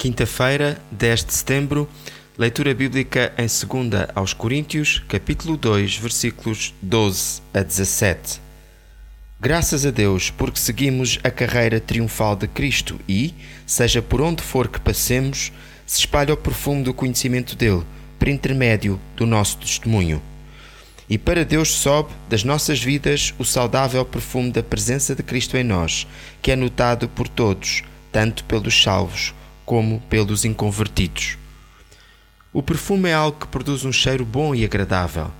Quinta-feira, 10 de setembro, leitura bíblica em 2 aos Coríntios, capítulo 2, versículos 12 a 17. Graças a Deus, porque seguimos a carreira triunfal de Cristo e, seja por onde for que passemos, se espalha o perfume do conhecimento dele, por intermédio do nosso testemunho. E para Deus sobe das nossas vidas o saudável perfume da presença de Cristo em nós, que é notado por todos, tanto pelos salvos como pelos inconvertidos. O perfume é algo que produz um cheiro bom e agradável.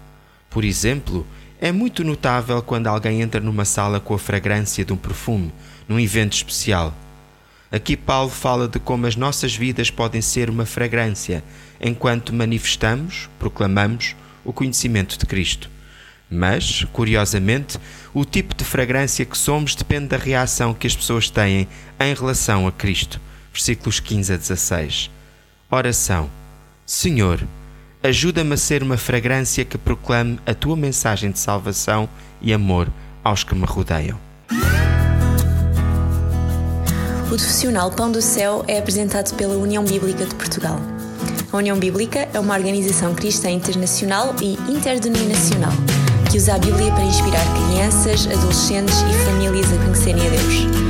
Por exemplo, é muito notável quando alguém entra numa sala com a fragrância de um perfume, num evento especial. Aqui Paulo fala de como as nossas vidas podem ser uma fragrância enquanto manifestamos, proclamamos o conhecimento de Cristo. Mas, curiosamente, o tipo de fragrância que somos depende da reação que as pessoas têm em relação a Cristo versículos 15 a 16. Oração: Senhor, ajuda-me a ser uma fragrância que proclame a tua mensagem de salvação e amor aos que me rodeiam. O profissional Pão do Céu é apresentado pela União Bíblica de Portugal. A União Bíblica é uma organização cristã internacional e interdenominacional que usa a Bíblia para inspirar crianças, adolescentes e famílias a conhecerem a Deus.